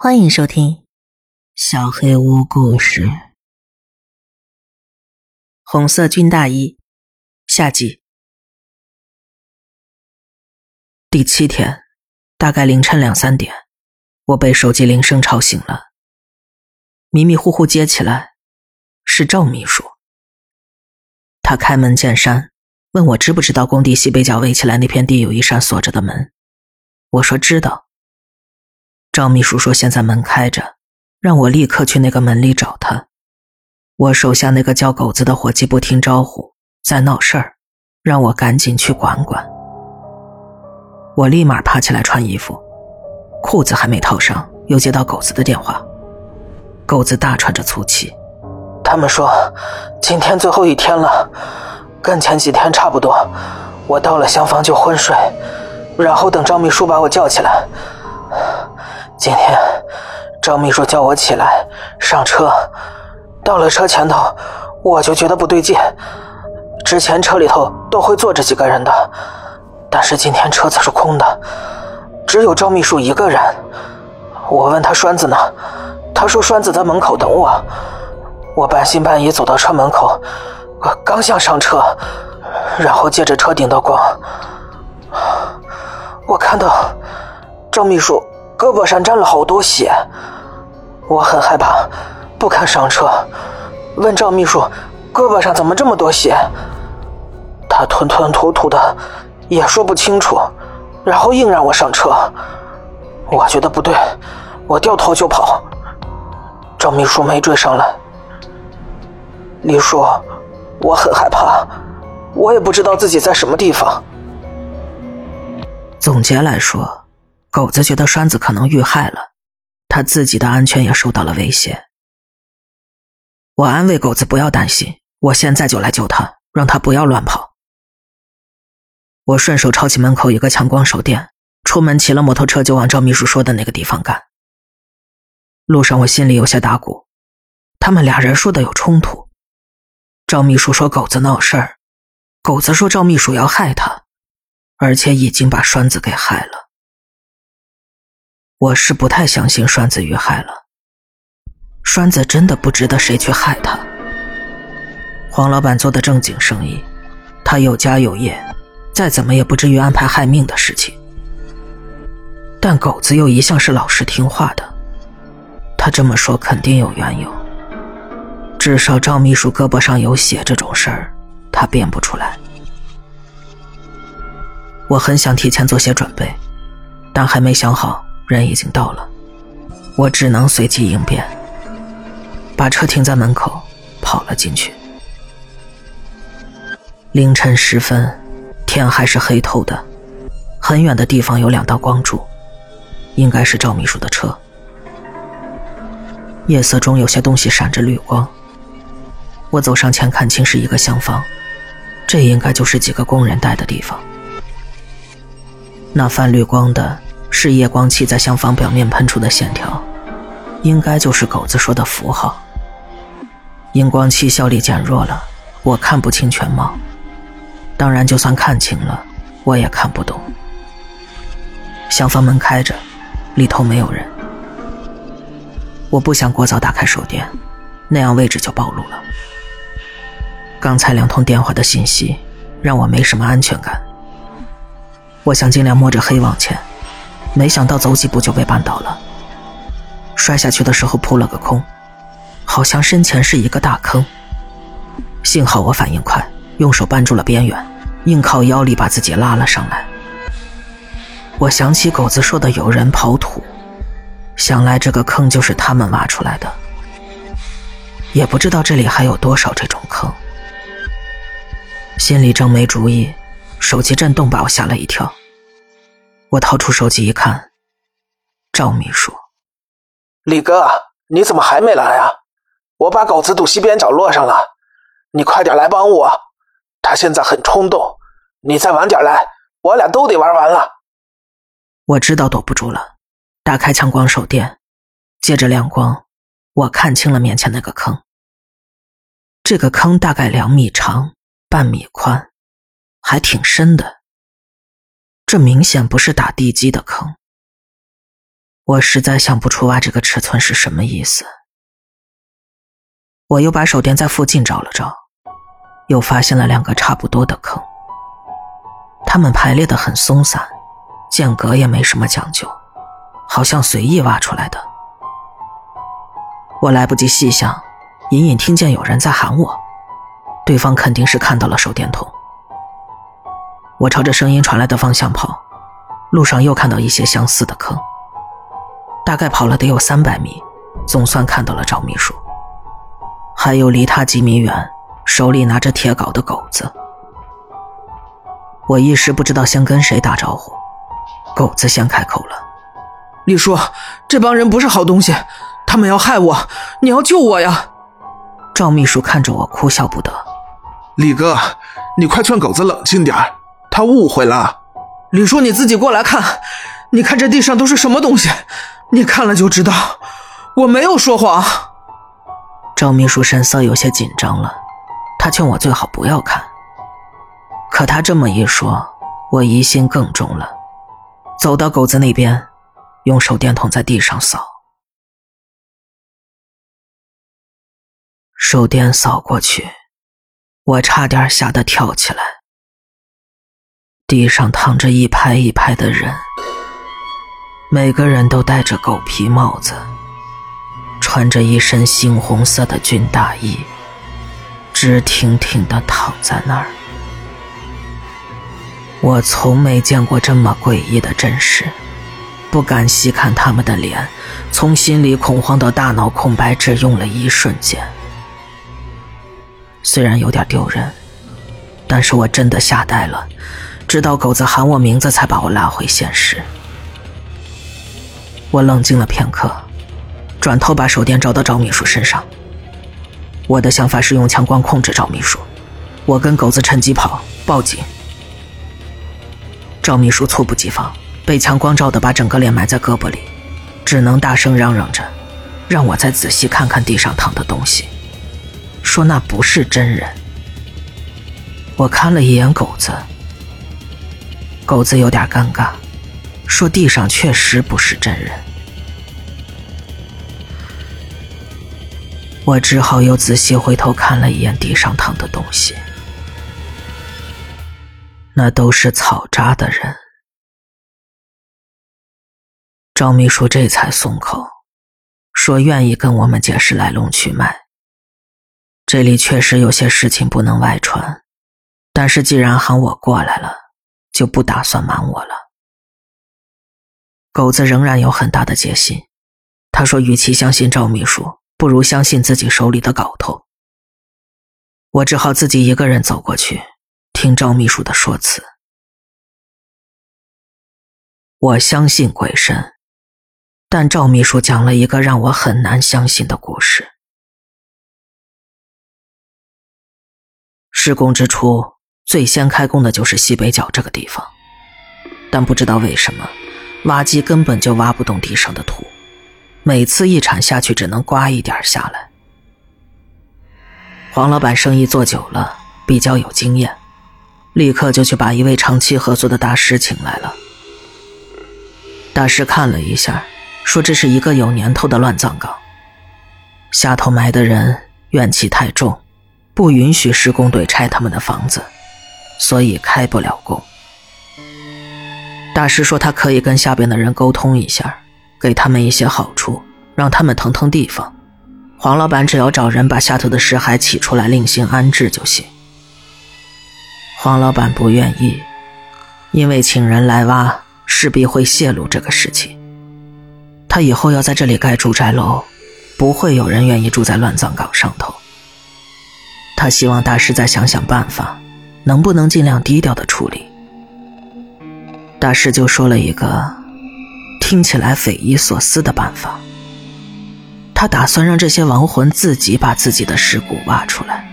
欢迎收听《小黑屋故事》。红色军大衣，下集。第七天，大概凌晨两三点，我被手机铃声吵醒了。迷迷糊糊接起来，是赵秘书。他开门见山，问我知不知道工地西北角围起来那片地有一扇锁着的门。我说知道。赵秘书说：“现在门开着，让我立刻去那个门里找他。”我手下那个叫狗子的伙计不听招呼，在闹事儿，让我赶紧去管管。我立马爬起来穿衣服，裤子还没套上，又接到狗子的电话。狗子大喘着粗气：“他们说今天最后一天了，跟前几天差不多。我到了厢房就昏睡，然后等赵秘书把我叫起来。”今天，赵秘书叫我起来上车，到了车前头，我就觉得不对劲。之前车里头都会坐着几个人的，但是今天车子是空的，只有赵秘书一个人。我问他栓子呢，他说栓子在门口等我。我半信半疑走到车门口，我刚想上车，然后借着车顶的光，我看到赵秘书。胳膊上沾了好多血，我很害怕，不肯上车。问赵秘书：“胳膊上怎么这么多血？”他吞吞吐吐的，也说不清楚，然后硬让我上车。我觉得不对，我掉头就跑。赵秘书没追上来。李叔，我很害怕，我也不知道自己在什么地方。总结来说。狗子觉得栓子可能遇害了，他自己的安全也受到了威胁。我安慰狗子不要担心，我现在就来救他，让他不要乱跑。我顺手抄起门口一个强光手电，出门骑了摩托车就往赵秘书说的那个地方赶。路上我心里有些打鼓，他们俩人说的有冲突。赵秘书说狗子闹事儿，狗子说赵秘书要害他，而且已经把栓子给害了。我是不太相信栓子遇害了，栓子真的不值得谁去害他。黄老板做的正经生意，他有家有业，再怎么也不至于安排害命的事情。但狗子又一向是老实听话的，他这么说肯定有缘由。至少赵秘书胳膊上有血这种事儿，他编不出来。我很想提前做些准备，但还没想好。人已经到了，我只能随机应变，把车停在门口，跑了进去。凌晨时分，天还是黑透的，很远的地方有两道光柱，应该是赵秘书的车。夜色中有些东西闪着绿光，我走上前看清是一个厢房，这应该就是几个工人待的地方。那泛绿光的。是夜光器在厢房表面喷出的线条，应该就是狗子说的符号。荧光器效力减弱了，我看不清全貌。当然，就算看清了，我也看不懂。厢房门开着，里头没有人。我不想过早打开手电，那样位置就暴露了。刚才两通电话的信息让我没什么安全感。我想尽量摸着黑往前。没想到走几步就被绊倒了，摔下去的时候扑了个空，好像身前是一个大坑。幸好我反应快，用手扳住了边缘，硬靠腰力把自己拉了上来。我想起狗子说的有人刨土，想来这个坑就是他们挖出来的。也不知道这里还有多少这种坑，心里正没主意，手机震动把我吓了一跳。我掏出手机一看，赵秘书，李哥，你怎么还没来啊？我把狗子堵西边角落上了，你快点来帮我。他现在很冲动，你再晚点来，我俩都得玩完了。我知道躲不住了，打开强光手电，借着亮光，我看清了面前那个坑。这个坑大概两米长，半米宽，还挺深的。这明显不是打地基的坑。我实在想不出挖这个尺寸是什么意思。我又把手电在附近找了找，又发现了两个差不多的坑。它们排列的很松散，间隔也没什么讲究，好像随意挖出来的。我来不及细想，隐隐听见有人在喊我，对方肯定是看到了手电筒。我朝着声音传来的方向跑，路上又看到一些相似的坑。大概跑了得有三百米，总算看到了赵秘书。还有离他几米远，手里拿着铁镐的狗子。我一时不知道先跟谁打招呼，狗子先开口了：“李叔，这帮人不是好东西，他们要害我，你要救我呀！”赵秘书看着我，哭笑不得：“李哥，你快劝狗子冷静点他误会了。”李叔，你自己过来看，你看这地上都是什么东西？你看了就知道，我没有说谎。赵秘书神色有些紧张了，他劝我最好不要看。可他这么一说，我疑心更重了。走到狗子那边，用手电筒在地上扫，手电扫过去，我差点吓得跳起来。地上躺着一排一排的人。每个人都戴着狗皮帽子，穿着一身猩红色的军大衣，直挺挺的躺在那儿。我从没见过这么诡异的阵势，不敢细看他们的脸，从心里恐慌到大脑空白，只用了一瞬间。虽然有点丢人，但是我真的吓呆了，直到狗子喊我名字，才把我拉回现实。我冷静了片刻，转头把手电照到赵秘书身上。我的想法是用强光控制赵秘书，我跟狗子趁机跑，报警。赵秘书猝不及防，被强光照的把整个脸埋在胳膊里，只能大声嚷嚷着，让我再仔细看看地上躺的东西，说那不是真人。我看了一眼狗子，狗子有点尴尬。说：“地上确实不是真人。”我只好又仔细回头看了一眼地上躺的东西，那都是草扎的人。赵秘书这才松口，说愿意跟我们解释来龙去脉。这里确实有些事情不能外传，但是既然喊我过来了，就不打算瞒我了。狗子仍然有很大的戒心，他说：“与其相信赵秘书，不如相信自己手里的镐头。”我只好自己一个人走过去，听赵秘书的说辞。我相信鬼神，但赵秘书讲了一个让我很难相信的故事。施工之初，最先开工的就是西北角这个地方，但不知道为什么。挖机根本就挖不动地上的土，每次一铲下去只能刮一点下来。黄老板生意做久了，比较有经验，立刻就去把一位长期合作的大师请来了。大师看了一下，说这是一个有年头的乱葬岗，下头埋的人怨气太重，不允许施工队拆他们的房子，所以开不了工。大师说：“他可以跟下边的人沟通一下，给他们一些好处，让他们腾腾地方。黄老板只要找人把下头的尸骸起出来，另行安置就行。”黄老板不愿意，因为请人来挖，势必会泄露这个事情。他以后要在这里盖住宅楼，不会有人愿意住在乱葬岗上头。他希望大师再想想办法，能不能尽量低调的处理。大师就说了一个听起来匪夷所思的办法，他打算让这些亡魂自己把自己的尸骨挖出来。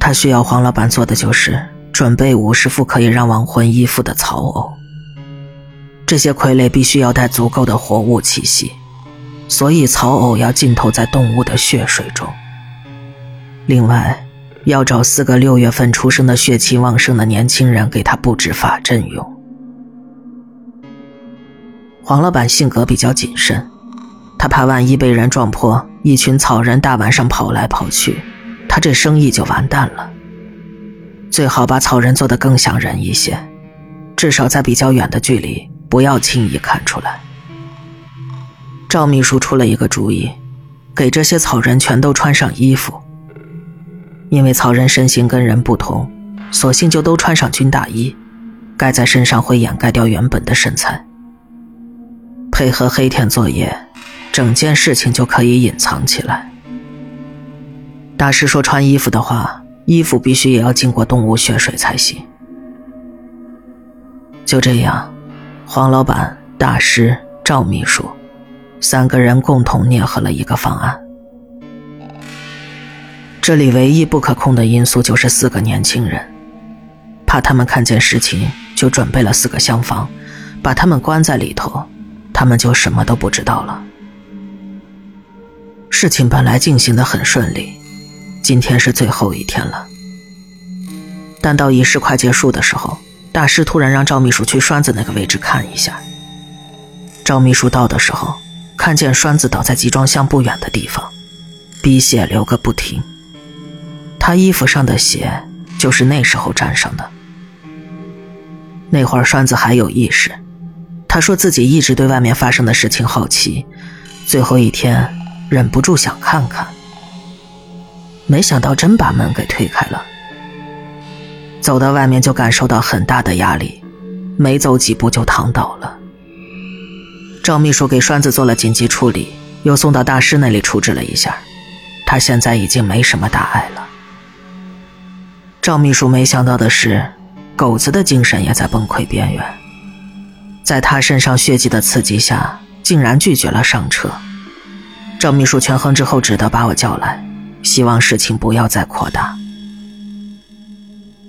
他需要黄老板做的就是准备五十副可以让亡魂依附的草偶，这些傀儡必须要带足够的活物气息，所以草偶要浸透在动物的血水中。另外。要找四个六月份出生的血气旺盛的年轻人给他布置法阵用。黄老板性格比较谨慎，他怕万一被人撞破，一群草人大晚上跑来跑去，他这生意就完蛋了。最好把草人做得更像人一些，至少在比较远的距离，不要轻易看出来。赵秘书出了一个主意，给这些草人全都穿上衣服，因为曹人身形跟人不同，索性就都穿上军大衣，盖在身上会掩盖掉原本的身材。配合黑天作业，整件事情就可以隐藏起来。大师说，穿衣服的话，衣服必须也要经过动物血水才行。就这样，黄老板、大师、赵秘书。三个人共同捏合了一个方案。这里唯一不可控的因素就是四个年轻人，怕他们看见实情，就准备了四个厢房，把他们关在里头，他们就什么都不知道了。事情本来进行的很顺利，今天是最后一天了。但到仪式快结束的时候，大师突然让赵秘书去栓子那个位置看一下。赵秘书到的时候。看见栓子倒在集装箱不远的地方，鼻血流个不停。他衣服上的血就是那时候沾上的。那会儿栓子还有意识，他说自己一直对外面发生的事情好奇，最后一天忍不住想看看。没想到真把门给推开了，走到外面就感受到很大的压力，没走几步就躺倒了。赵秘书给栓子做了紧急处理，又送到大师那里处置了一下，他现在已经没什么大碍了。赵秘书没想到的是，狗子的精神也在崩溃边缘，在他身上血迹的刺激下，竟然拒绝了上车。赵秘书权衡之后，只得把我叫来，希望事情不要再扩大。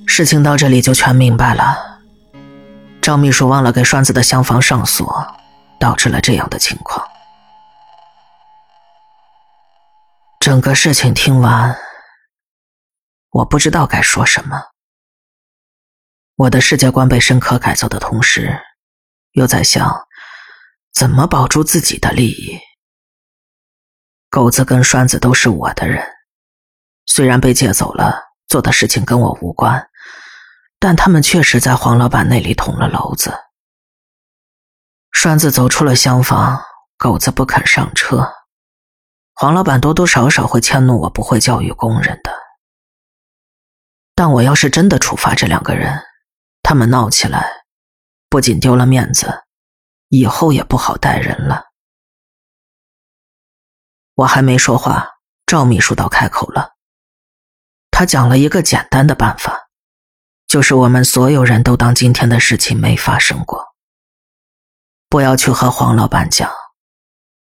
事情到这里就全明白了，赵秘书忘了给栓子的厢房上锁。导致了这样的情况。整个事情听完，我不知道该说什么。我的世界观被深刻改造的同时，又在想怎么保住自己的利益。狗子跟栓子都是我的人，虽然被借走了，做的事情跟我无关，但他们确实在黄老板那里捅了娄子。栓子走出了厢房，狗子不肯上车。黄老板多多少少会迁怒我不会教育工人的，但我要是真的处罚这两个人，他们闹起来，不仅丢了面子，以后也不好待人了。我还没说话，赵秘书倒开口了，他讲了一个简单的办法，就是我们所有人都当今天的事情没发生过。不要去和黄老板讲，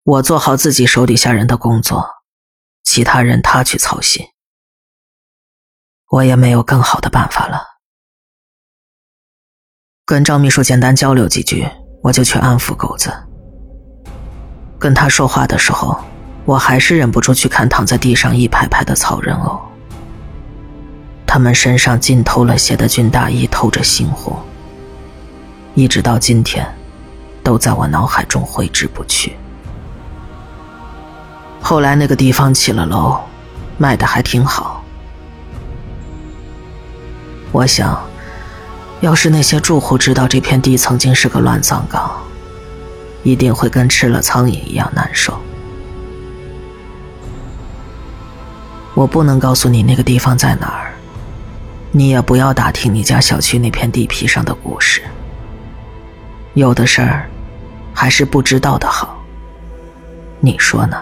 我做好自己手底下人的工作，其他人他去操心。我也没有更好的办法了。跟张秘书简单交流几句，我就去安抚狗子。跟他说话的时候，我还是忍不住去看躺在地上一排排的草人偶。他们身上浸透了血的军大衣透着猩红，一直到今天。都在我脑海中挥之不去。后来那个地方起了楼，卖的还挺好。我想，要是那些住户知道这片地曾经是个乱葬岗，一定会跟吃了苍蝇一样难受。我不能告诉你那个地方在哪儿，你也不要打听你家小区那片地皮上的故事。有的事儿。还是不知道的好，你说呢？